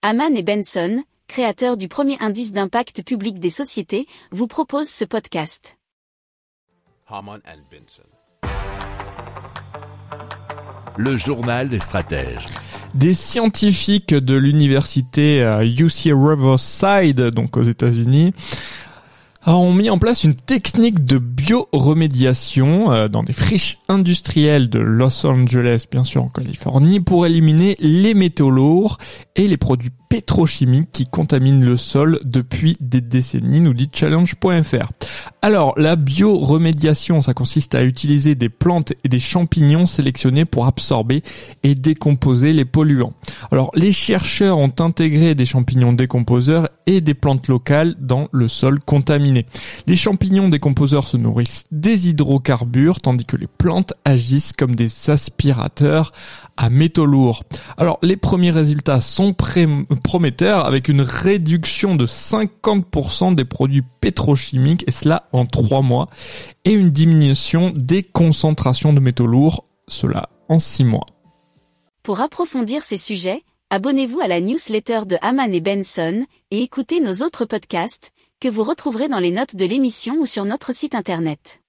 Haman et Benson, créateurs du premier indice d'impact public des sociétés, vous proposent ce podcast. Haman and Benson. Le journal des stratèges. Des scientifiques de l'université euh, UC Riverside, donc aux États-Unis, ont mis en place une technique de bioremédiation euh, dans des friches industrielles de Los Angeles, bien sûr en Californie, pour éliminer les métaux lourds et les produits pétrochimiques qui contaminent le sol depuis des décennies, nous dit challenge.fr. Alors, la bioremédiation, ça consiste à utiliser des plantes et des champignons sélectionnés pour absorber et décomposer les polluants. Alors, les chercheurs ont intégré des champignons décomposeurs et des plantes locales dans le sol contaminé. Les champignons décomposeurs se nourrissent des hydrocarbures, tandis que les plantes agissent comme des aspirateurs à métaux lourds. Alors, les premiers résultats sont prometteurs avec une réduction de 50% des produits pétrochimiques, et cela en trois mois, et une diminution des concentrations de métaux lourds, cela en six mois. Pour approfondir ces sujets, abonnez-vous à la newsletter de Haman et Benson, et écoutez nos autres podcasts, que vous retrouverez dans les notes de l'émission ou sur notre site internet.